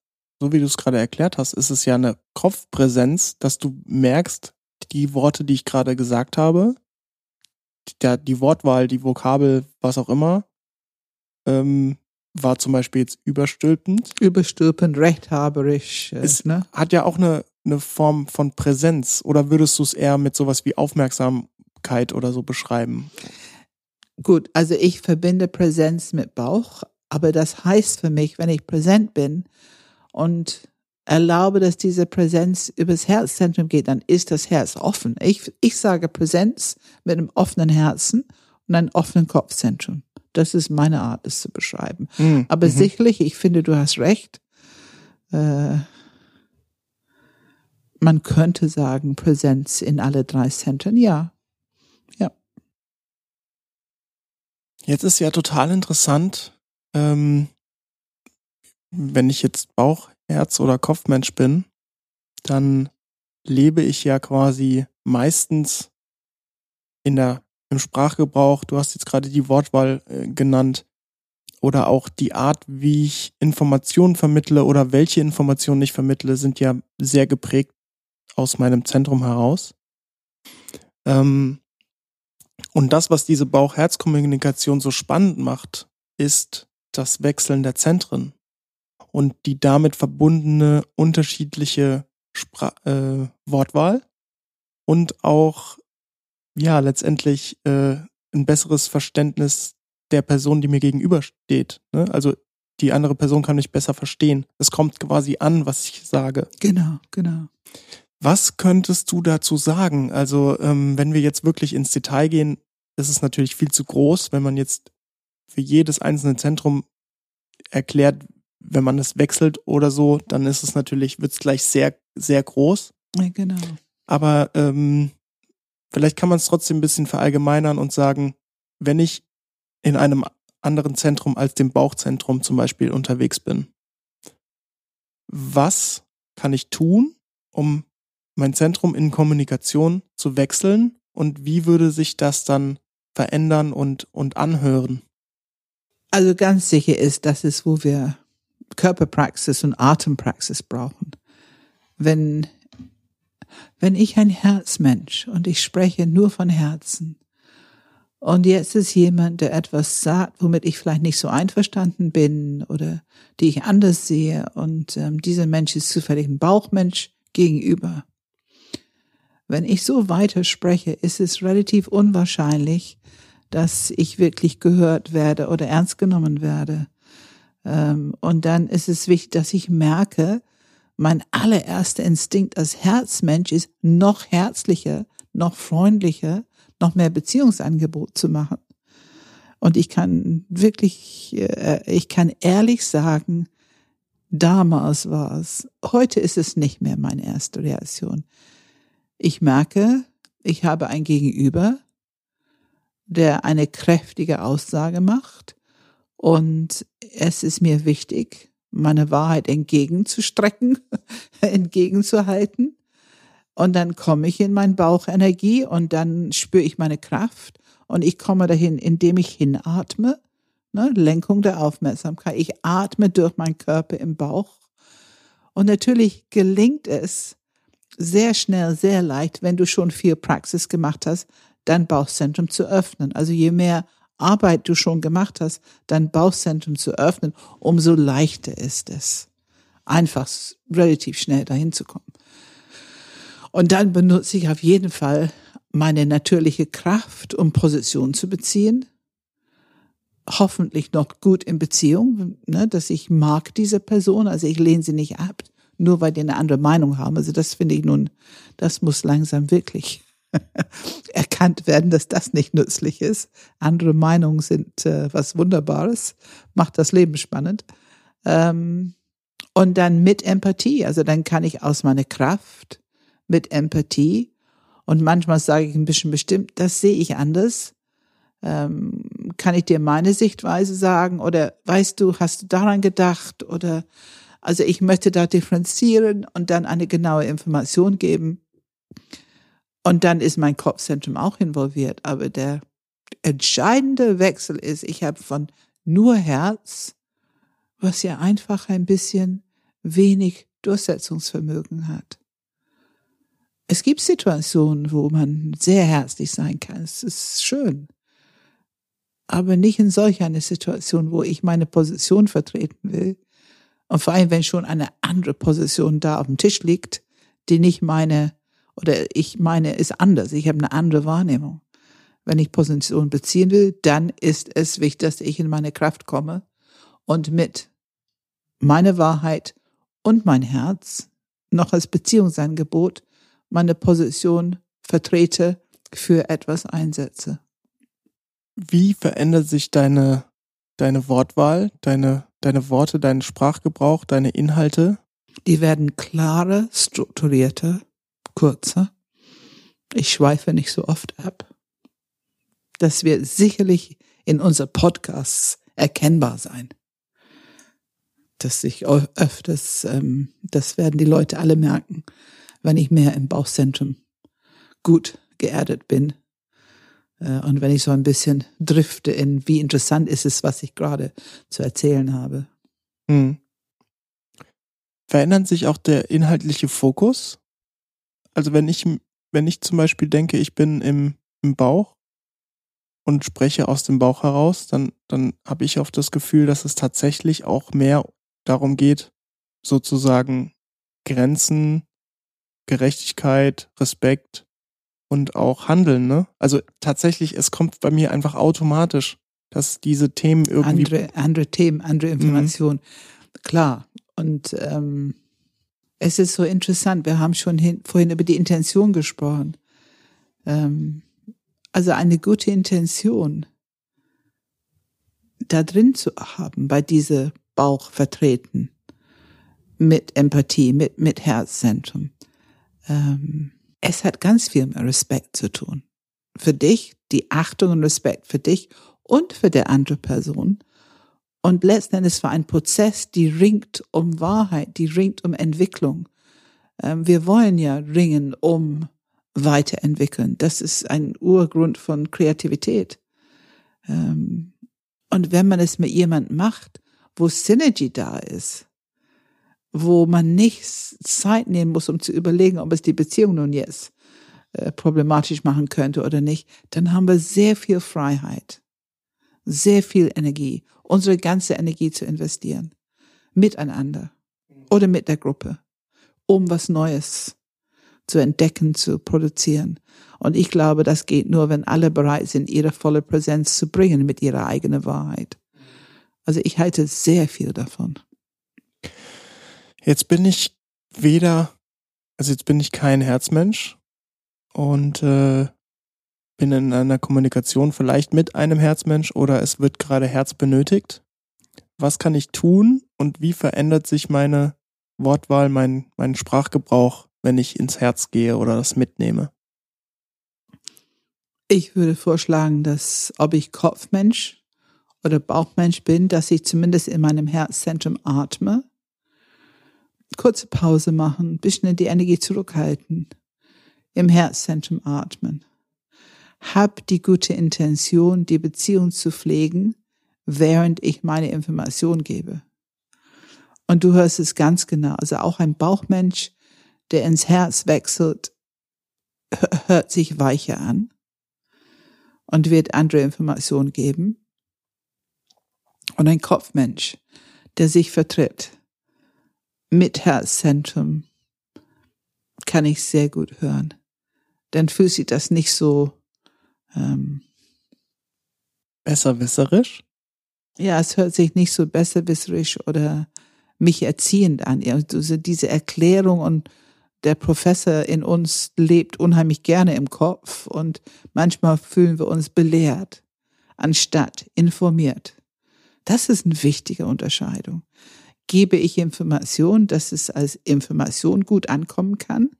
so wie du es gerade erklärt hast, ist es ja eine Kopfpräsenz, dass du merkst, die Worte, die ich gerade gesagt habe, die, die Wortwahl, die Vokabel, was auch immer, ähm, war zum Beispiel jetzt überstülpend. Überstülpend, rechthaberisch. Äh, es ne? hat ja auch eine, eine Form von Präsenz. Oder würdest du es eher mit sowas wie aufmerksam Achtsamkeit oder so beschreiben? Gut, also ich verbinde Präsenz mit Bauch, aber das heißt für mich, wenn ich präsent bin und erlaube, dass diese Präsenz übers Herzzentrum geht, dann ist das Herz offen. Ich, ich sage Präsenz mit einem offenen Herzen und einem offenen Kopfzentrum. Das ist meine Art, es zu beschreiben. Mhm. Aber mhm. sicherlich, ich finde, du hast recht. Äh, man könnte sagen, Präsenz in alle drei Zentren, ja. Jetzt ist ja total interessant, ähm, wenn ich jetzt Bauch, Herz oder Kopfmensch bin, dann lebe ich ja quasi meistens in der im Sprachgebrauch. Du hast jetzt gerade die Wortwahl äh, genannt oder auch die Art, wie ich Informationen vermittle oder welche Informationen ich vermittle, sind ja sehr geprägt aus meinem Zentrum heraus. Ähm, und das, was diese Bauch-Herz-Kommunikation so spannend macht, ist das Wechseln der Zentren. und die damit verbundene unterschiedliche Spra äh, Wortwahl und auch ja letztendlich äh, ein besseres Verständnis der Person, die mir gegenübersteht. Ne? Also die andere Person kann mich besser verstehen. Es kommt quasi an, was ich sage. Genau, genau. Was könntest du dazu sagen? Also ähm, wenn wir jetzt wirklich ins Detail gehen, ist es natürlich viel zu groß, wenn man jetzt für jedes einzelne Zentrum erklärt, wenn man es wechselt oder so, dann ist es natürlich, wird es gleich sehr, sehr groß. Ja, genau. Aber ähm, vielleicht kann man es trotzdem ein bisschen verallgemeinern und sagen, wenn ich in einem anderen Zentrum als dem Bauchzentrum zum Beispiel unterwegs bin, was kann ich tun, um mein Zentrum in Kommunikation zu wechseln und wie würde sich das dann verändern und, und anhören? Also ganz sicher ist, das ist, wo wir Körperpraxis und Atempraxis brauchen. Wenn, wenn ich ein Herzmensch und ich spreche nur von Herzen und jetzt ist jemand, der etwas sagt, womit ich vielleicht nicht so einverstanden bin oder die ich anders sehe und ähm, dieser Mensch ist zufällig ein Bauchmensch gegenüber. Wenn ich so weiter spreche, ist es relativ unwahrscheinlich, dass ich wirklich gehört werde oder ernst genommen werde. Ähm, und dann ist es wichtig, dass ich merke, mein allererster Instinkt als Herzmensch ist, noch herzlicher, noch freundlicher, noch mehr Beziehungsangebot zu machen. Und ich kann wirklich, äh, ich kann ehrlich sagen, damals war es, heute ist es nicht mehr meine erste Reaktion. Ich merke, ich habe ein Gegenüber, der eine kräftige Aussage macht und es ist mir wichtig, meine Wahrheit entgegenzustrecken, entgegenzuhalten. Und dann komme ich in mein Bauchenergie und dann spüre ich meine Kraft und ich komme dahin, indem ich hinatme. Ne, Lenkung der Aufmerksamkeit. Ich atme durch meinen Körper im Bauch. Und natürlich gelingt es sehr schnell, sehr leicht, wenn du schon viel Praxis gemacht hast, dein Bauchzentrum zu öffnen. Also je mehr Arbeit du schon gemacht hast, dein Bauchzentrum zu öffnen, umso leichter ist es, einfach relativ schnell dahin zu kommen. Und dann benutze ich auf jeden Fall meine natürliche Kraft, um Position zu beziehen. Hoffentlich noch gut in Beziehung, ne, dass ich mag diese Person, also ich lehne sie nicht ab, nur weil die eine andere Meinung haben. Also das finde ich nun, das muss langsam wirklich erkannt werden, dass das nicht nützlich ist. Andere Meinungen sind äh, was Wunderbares, macht das Leben spannend. Ähm, und dann mit Empathie, also dann kann ich aus meiner Kraft mit Empathie und manchmal sage ich ein bisschen bestimmt, das sehe ich anders. Ähm, kann ich dir meine Sichtweise sagen oder weißt du, hast du daran gedacht oder also ich möchte da differenzieren und dann eine genaue Information geben. Und dann ist mein Kopfzentrum auch involviert. Aber der entscheidende Wechsel ist, ich habe von nur Herz, was ja einfach ein bisschen wenig Durchsetzungsvermögen hat. Es gibt Situationen, wo man sehr herzlich sein kann. Es ist schön. Aber nicht in solch einer Situation, wo ich meine Position vertreten will. Und vor allem, wenn schon eine andere Position da auf dem Tisch liegt, die nicht meine oder ich meine, ist anders. Ich habe eine andere Wahrnehmung. Wenn ich Position beziehen will, dann ist es wichtig, dass ich in meine Kraft komme und mit meiner Wahrheit und mein Herz noch als Beziehungsangebot meine Position vertrete, für etwas einsetze. Wie verändert sich deine, deine Wortwahl, deine, deine Worte, dein Sprachgebrauch, deine Inhalte? Die werden klarer, strukturierter kurzer. Ich schweife nicht so oft ab. Das wird sicherlich in unser Podcasts erkennbar sein. Dass ich öfters, ähm, das werden die Leute alle merken, wenn ich mehr im Bauchzentrum gut geerdet bin. Äh, und wenn ich so ein bisschen drifte in, wie interessant ist es, was ich gerade zu erzählen habe. Hm. Verändert sich auch der inhaltliche Fokus? Also wenn ich, wenn ich zum Beispiel denke, ich bin im, im Bauch und spreche aus dem Bauch heraus, dann, dann habe ich oft das Gefühl, dass es tatsächlich auch mehr darum geht, sozusagen Grenzen, Gerechtigkeit, Respekt und auch Handeln, ne? Also tatsächlich, es kommt bei mir einfach automatisch, dass diese Themen irgendwie. Andere, andere Themen, andere Mhm. Informationen. Klar. Und ähm, es ist so interessant, wir haben schon hin, vorhin über die Intention gesprochen. Ähm, also eine gute Intention da drin zu haben, bei diese Bauch vertreten, mit Empathie, mit, mit Herzzentrum. Ähm, es hat ganz viel mit Respekt zu tun. Für dich, die Achtung und Respekt für dich und für die andere Person. Und letzten Endes war ein Prozess, die ringt um Wahrheit, die ringt um Entwicklung. Ähm, wir wollen ja ringen um weiterentwickeln. Das ist ein Urgrund von Kreativität. Ähm, und wenn man es mit jemandem macht, wo Synergy da ist, wo man nicht Zeit nehmen muss, um zu überlegen, ob es die Beziehung nun jetzt äh, problematisch machen könnte oder nicht, dann haben wir sehr viel Freiheit, sehr viel Energie, unsere ganze Energie zu investieren, miteinander oder mit der Gruppe, um was Neues zu entdecken, zu produzieren. Und ich glaube, das geht nur, wenn alle bereit sind, ihre volle Präsenz zu bringen mit ihrer eigenen Wahrheit. Also ich halte sehr viel davon. Jetzt bin ich weder, also jetzt bin ich kein Herzmensch und äh, in einer Kommunikation vielleicht mit einem Herzmensch oder es wird gerade Herz benötigt. Was kann ich tun und wie verändert sich meine Wortwahl, mein, mein Sprachgebrauch, wenn ich ins Herz gehe oder das mitnehme? Ich würde vorschlagen, dass ob ich Kopfmensch oder Bauchmensch bin, dass ich zumindest in meinem Herzzentrum atme, kurze Pause machen, bisschen die Energie zurückhalten, im Herzzentrum atmen. Hab die gute Intention, die Beziehung zu pflegen, während ich meine Information gebe. Und du hörst es ganz genau. Also auch ein Bauchmensch, der ins Herz wechselt, hört sich weicher an und wird andere Informationen geben. Und ein Kopfmensch, der sich vertritt mit Herzzentrum, kann ich sehr gut hören. Dann fühlt sich das nicht so ähm, besserwisserisch. Ja, es hört sich nicht so besserwisserisch oder mich erziehend an. Also diese Erklärung und der Professor in uns lebt unheimlich gerne im Kopf und manchmal fühlen wir uns belehrt, anstatt informiert. Das ist eine wichtige Unterscheidung. Gebe ich Information, dass es als Information gut ankommen kann,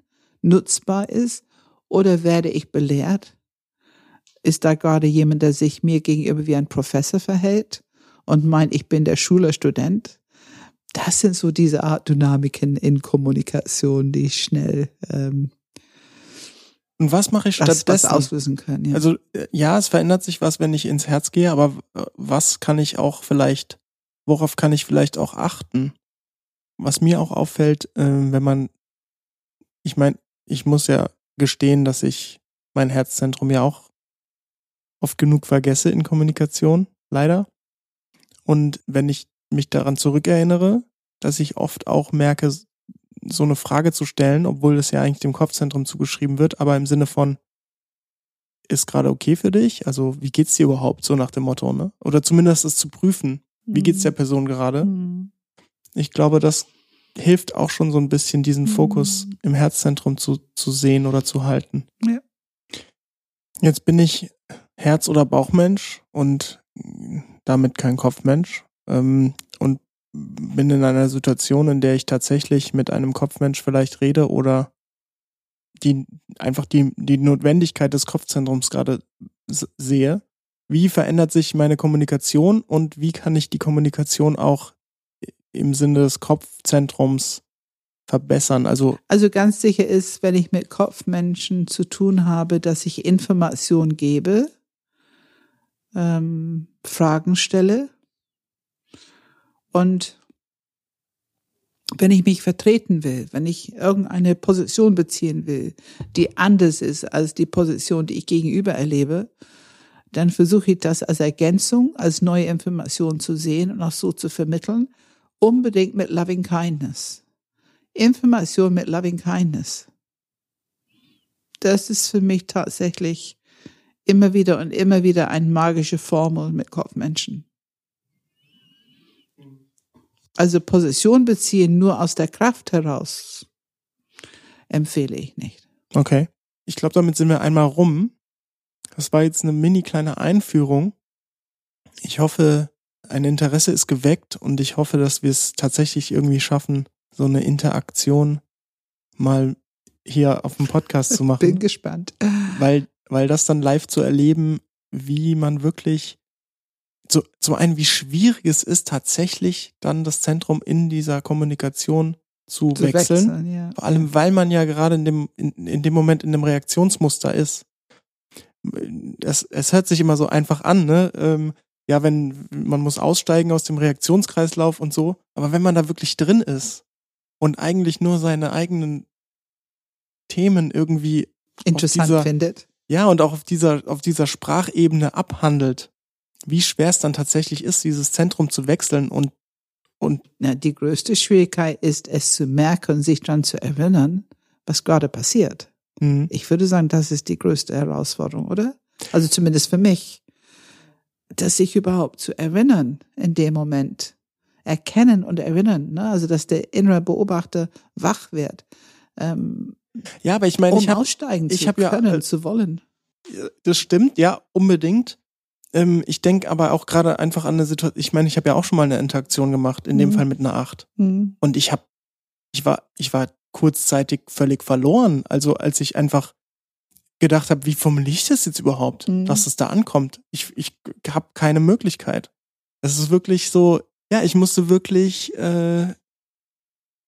nutzbar ist, oder werde ich belehrt? Ist da gerade jemand, der sich mir gegenüber wie ein Professor verhält und meint, ich bin der Schülerstudent? das sind so diese Art Dynamiken in Kommunikation, die schnell ähm, und was mache ich das, stattdessen? was auslösen können. Ja. Also ja, es verändert sich was, wenn ich ins Herz gehe, aber was kann ich auch vielleicht, worauf kann ich vielleicht auch achten? Was mir auch auffällt, äh, wenn man, ich meine, ich muss ja gestehen, dass ich mein Herzzentrum ja auch oft genug vergesse in Kommunikation, leider. Und wenn ich mich daran zurückerinnere, dass ich oft auch merke, so eine Frage zu stellen, obwohl es ja eigentlich dem Kopfzentrum zugeschrieben wird, aber im Sinne von, ist gerade okay für dich? Also, wie geht's dir überhaupt? So nach dem Motto, ne? Oder zumindest es zu prüfen. Wie geht's der Person gerade? Mhm. Ich glaube, das hilft auch schon so ein bisschen, diesen Fokus Mhm. im Herzzentrum zu, zu sehen oder zu halten. Ja. Jetzt bin ich Herz- oder Bauchmensch und damit kein Kopfmensch. Ähm, und bin in einer Situation, in der ich tatsächlich mit einem Kopfmensch vielleicht rede oder die einfach die, die Notwendigkeit des Kopfzentrums gerade sehe. Wie verändert sich meine Kommunikation und wie kann ich die Kommunikation auch im Sinne des Kopfzentrums verbessern? Also, also ganz sicher ist, wenn ich mit Kopfmenschen zu tun habe, dass ich Informationen gebe, ähm, Fragen stelle, und wenn ich mich vertreten will, wenn ich irgendeine Position beziehen will, die anders ist als die Position, die ich gegenüber erlebe, dann versuche ich das als Ergänzung, als neue Information zu sehen und auch so zu vermitteln, unbedingt mit Loving Kindness. Information mit Loving Kindness. Das ist für mich tatsächlich immer wieder und immer wieder eine magische Formel mit Kopfmenschen. Also Position beziehen nur aus der Kraft heraus empfehle ich nicht. Okay. Ich glaube, damit sind wir einmal rum. Das war jetzt eine mini kleine Einführung. Ich hoffe, ein Interesse ist geweckt und ich hoffe, dass wir es tatsächlich irgendwie schaffen, so eine Interaktion mal hier auf dem Podcast zu machen. Bin gespannt. Weil, weil das dann live zu erleben, wie man wirklich so, zum einen, wie schwierig es ist, tatsächlich dann das Zentrum in dieser Kommunikation zu, zu wechseln. wechseln ja. Vor allem, weil man ja gerade in dem, in, in dem Moment in dem Reaktionsmuster ist. Es, es hört sich immer so einfach an, ne? Ähm, ja, wenn man muss aussteigen aus dem Reaktionskreislauf und so, aber wenn man da wirklich drin ist und eigentlich nur seine eigenen Themen irgendwie interessant dieser, findet. Ja, und auch auf dieser, auf dieser Sprachebene abhandelt, wie schwer es dann tatsächlich ist, dieses Zentrum zu wechseln und und Na, die größte Schwierigkeit ist, es zu merken und sich daran zu erinnern, was gerade passiert. Mhm. Ich würde sagen, das ist die größte Herausforderung, oder? Also zumindest für mich, dass sich überhaupt zu erinnern in dem Moment, erkennen und erinnern, ne? also dass der innere Beobachter wach wird. Ähm, ja, aber ich meine, um ich habe aussteigen ich zu hab können, ja, äh, zu wollen. Das stimmt, ja, unbedingt. Ähm, ich denke aber auch gerade einfach an eine Situation, ich meine, ich habe ja auch schon mal eine Interaktion gemacht, in mhm. dem Fall mit einer Acht. Mhm. Und ich habe, ich war, ich war kurzzeitig völlig verloren. Also als ich einfach gedacht habe, wie formuliere ich das jetzt überhaupt, mhm. dass es da ankommt? Ich, ich habe keine Möglichkeit. Es ist wirklich so, ja, ich musste wirklich, äh,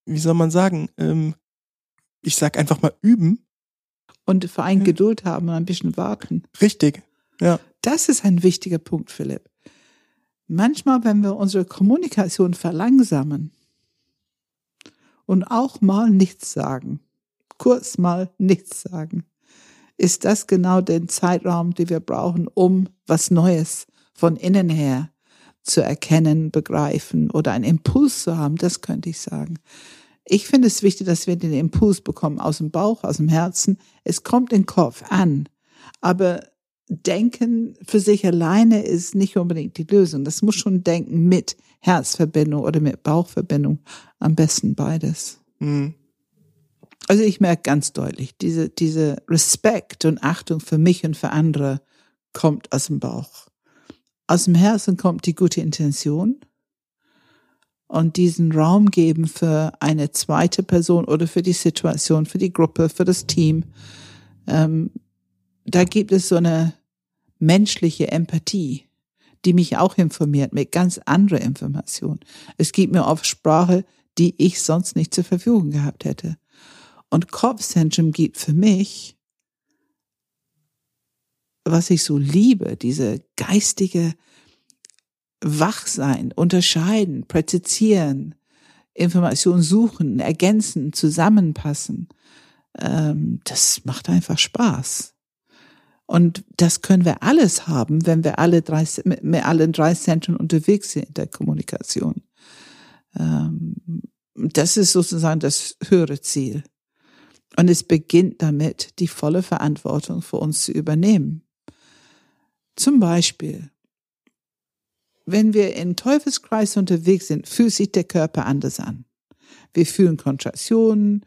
wie soll man sagen, ähm, ich sag einfach mal üben. Und vor allem Geduld haben und ein bisschen warten. Richtig, ja. Das ist ein wichtiger Punkt, Philipp. Manchmal, wenn wir unsere Kommunikation verlangsamen und auch mal nichts sagen, kurz mal nichts sagen, ist das genau der Zeitraum, den wir brauchen, um was Neues von innen her zu erkennen, begreifen oder einen Impuls zu haben, das könnte ich sagen. Ich finde es wichtig, dass wir den Impuls bekommen aus dem Bauch, aus dem Herzen. Es kommt in den Kopf an. Aber Denken für sich alleine ist nicht unbedingt die Lösung. Das muss schon Denken mit Herzverbindung oder mit Bauchverbindung. Am besten beides. Mhm. Also ich merke ganz deutlich, diese, diese Respekt und Achtung für mich und für andere kommt aus dem Bauch. Aus dem Herzen kommt die gute Intention und diesen Raum geben für eine zweite Person oder für die Situation, für die Gruppe, für das Team. Ähm, da gibt es so eine menschliche Empathie, die mich auch informiert mit ganz anderer Information. Es gibt mir oft Sprache, die ich sonst nicht zur Verfügung gehabt hätte. Und Kopfzentrum gibt für mich, was ich so liebe, diese geistige Wachsein, unterscheiden, präzisieren, Informationen suchen, ergänzen, zusammenpassen. Ähm, das macht einfach Spaß. Und das können wir alles haben, wenn wir alle drei, mit allen drei Zentren unterwegs sind in der Kommunikation. Ähm, das ist sozusagen das höhere Ziel. Und es beginnt damit, die volle Verantwortung für uns zu übernehmen. Zum Beispiel, wenn wir in Teufelskreis unterwegs sind, fühlt sich der Körper anders an. Wir fühlen Kontraktionen,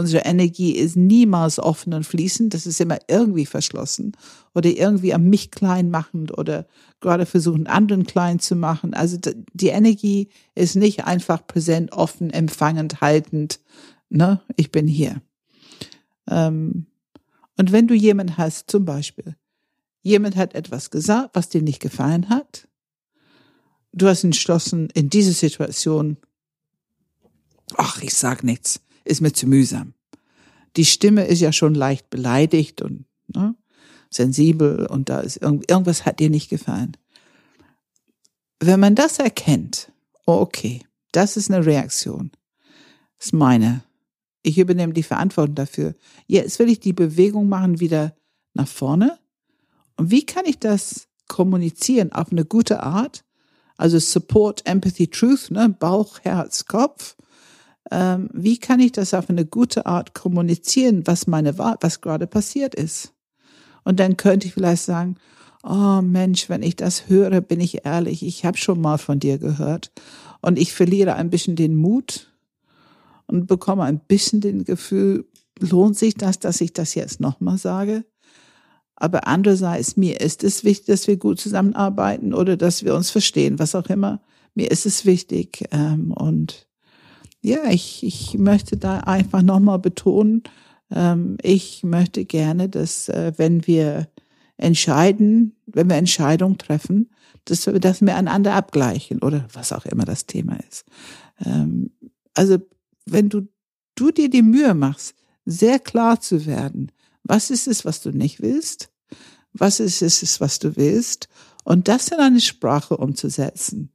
Unsere Energie ist niemals offen und fließend, das ist immer irgendwie verschlossen oder irgendwie am mich klein machend oder gerade versuchen, anderen klein zu machen. Also die Energie ist nicht einfach präsent, offen, empfangend, haltend. Ne? Ich bin hier. Ähm, und wenn du jemanden hast, zum Beispiel, jemand hat etwas gesagt, was dir nicht gefallen hat, du hast entschlossen, in dieser Situation, ach, ich sag nichts ist mir zu mühsam. Die Stimme ist ja schon leicht beleidigt und ne, sensibel und da ist irgend, irgendwas hat dir nicht gefallen. Wenn man das erkennt, oh okay, das ist eine Reaktion, das ist meine. Ich übernehme die Verantwortung dafür. Jetzt will ich die Bewegung machen wieder nach vorne. Und wie kann ich das kommunizieren auf eine gute Art, Also Support, Empathy, Truth, ne? Bauch, Herz, Kopf. Ähm, wie kann ich das auf eine gute Art kommunizieren, was meine was gerade passiert ist? Und dann könnte ich vielleicht sagen, oh Mensch, wenn ich das höre, bin ich ehrlich, ich habe schon mal von dir gehört und ich verliere ein bisschen den Mut und bekomme ein bisschen den Gefühl, lohnt sich das, dass ich das jetzt nochmal sage? Aber andererseits, mir ist es wichtig, dass wir gut zusammenarbeiten oder dass wir uns verstehen, was auch immer. Mir ist es wichtig. Ähm, und ja, ich, ich möchte da einfach nochmal betonen, ähm, ich möchte gerne, dass äh, wenn wir entscheiden, wenn wir Entscheidungen treffen, dass wir das miteinander abgleichen oder was auch immer das Thema ist. Ähm, also wenn du, du dir die Mühe machst, sehr klar zu werden, was ist es, was du nicht willst, was ist es, was du willst, und das in eine Sprache umzusetzen,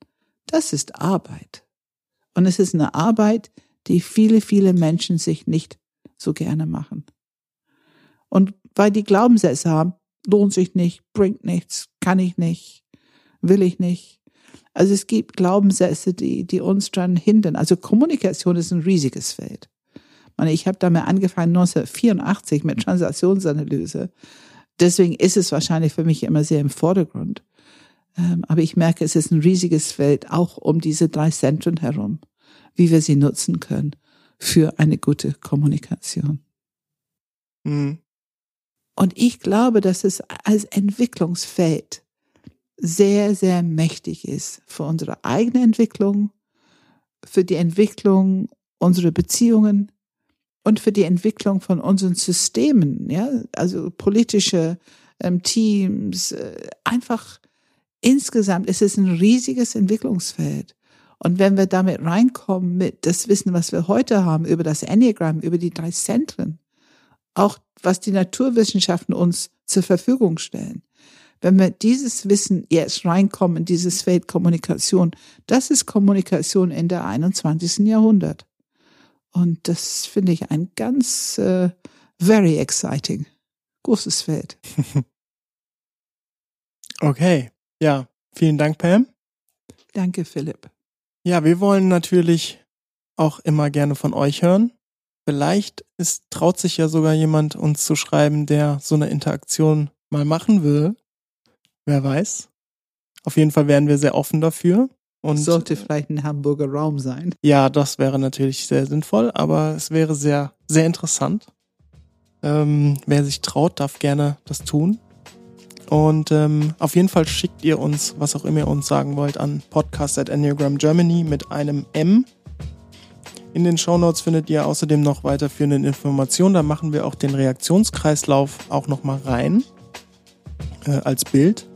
das ist Arbeit. Und es ist eine Arbeit, die viele, viele Menschen sich nicht so gerne machen. Und weil die Glaubenssätze haben, lohnt sich nicht, bringt nichts, kann ich nicht, will ich nicht. Also es gibt Glaubenssätze, die, die uns daran hindern. Also Kommunikation ist ein riesiges Feld. Ich, meine, ich habe damit angefangen 1984 mit Transaktionsanalyse. Deswegen ist es wahrscheinlich für mich immer sehr im Vordergrund. Ähm, aber ich merke, es ist ein riesiges Feld, auch um diese drei Zentren herum, wie wir sie nutzen können für eine gute Kommunikation. Mhm. Und ich glaube, dass es als Entwicklungsfeld sehr, sehr mächtig ist für unsere eigene Entwicklung, für die Entwicklung unserer Beziehungen und für die Entwicklung von unseren Systemen, ja, also politische ähm, Teams, äh, einfach insgesamt ist es ein riesiges Entwicklungsfeld. Und wenn wir damit reinkommen mit das Wissen, was wir heute haben über das Enneagramm, über die drei Zentren, auch was die Naturwissenschaften uns zur Verfügung stellen. Wenn wir dieses Wissen jetzt reinkommen in dieses Feld Kommunikation, das ist Kommunikation in der 21. Jahrhundert. Und das finde ich ein ganz äh, very exciting. Großes Feld. okay. Ja, vielen Dank, Pam. Danke, Philipp. Ja, wir wollen natürlich auch immer gerne von euch hören. Vielleicht ist, traut sich ja sogar jemand uns zu schreiben, der so eine Interaktion mal machen will. Wer weiß. Auf jeden Fall wären wir sehr offen dafür. Und sollte vielleicht ein Hamburger Raum sein. Ja, das wäre natürlich sehr sinnvoll, aber es wäre sehr, sehr interessant. Ähm, wer sich traut, darf gerne das tun. Und ähm, auf jeden Fall schickt ihr uns, was auch immer ihr uns sagen wollt, an podcast at Enneagram Germany mit einem M. In den Shownotes findet ihr außerdem noch weiterführende Informationen. Da machen wir auch den Reaktionskreislauf auch nochmal rein. Äh, als Bild.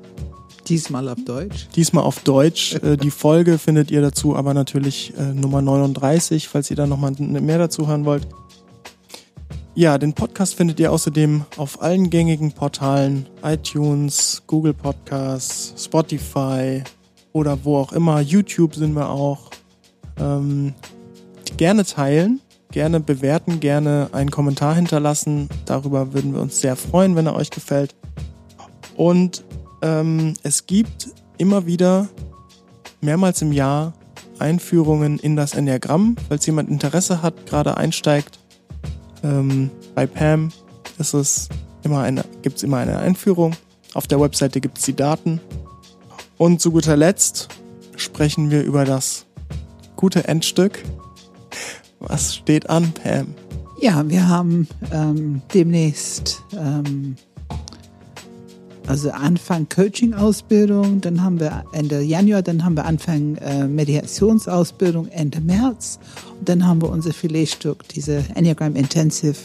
Diesmal auf Deutsch. Diesmal auf Deutsch. Äh, die Folge findet ihr dazu aber natürlich äh, Nummer 39, falls ihr da nochmal mehr dazu hören wollt. Ja, den Podcast findet ihr außerdem auf allen gängigen Portalen, iTunes, Google Podcasts, Spotify oder wo auch immer. YouTube sind wir auch. Ähm, gerne teilen, gerne bewerten, gerne einen Kommentar hinterlassen. Darüber würden wir uns sehr freuen, wenn er euch gefällt. Und ähm, es gibt immer wieder mehrmals im Jahr Einführungen in das Enneagramm. Falls jemand Interesse hat, gerade einsteigt, ähm, bei Pam ist es immer eine, gibt es immer eine Einführung. Auf der Webseite gibt es die Daten. Und zu guter Letzt sprechen wir über das gute Endstück. Was steht an, Pam? Ja, wir haben ähm, demnächst ähm, also Anfang Coaching-Ausbildung, dann haben wir Ende Januar, dann haben wir Anfang äh, Mediationsausbildung Ende März und dann haben wir unser Filetstück, diese Enneagram Intensive,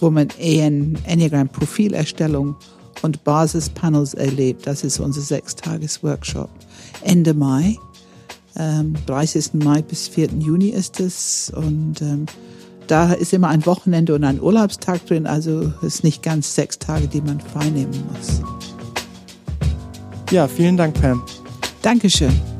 wo man EN, Enneagram Profilerstellung und Basispanels erlebt. Das ist unser Sechstages-Workshop. Ende Mai, ähm, 30. Mai bis 4. Juni ist es und ähm, da ist immer ein Wochenende und ein Urlaubstag drin, also ist nicht ganz sechs Tage, die man freinehmen muss. Ja, vielen Dank, Pam. Dankeschön.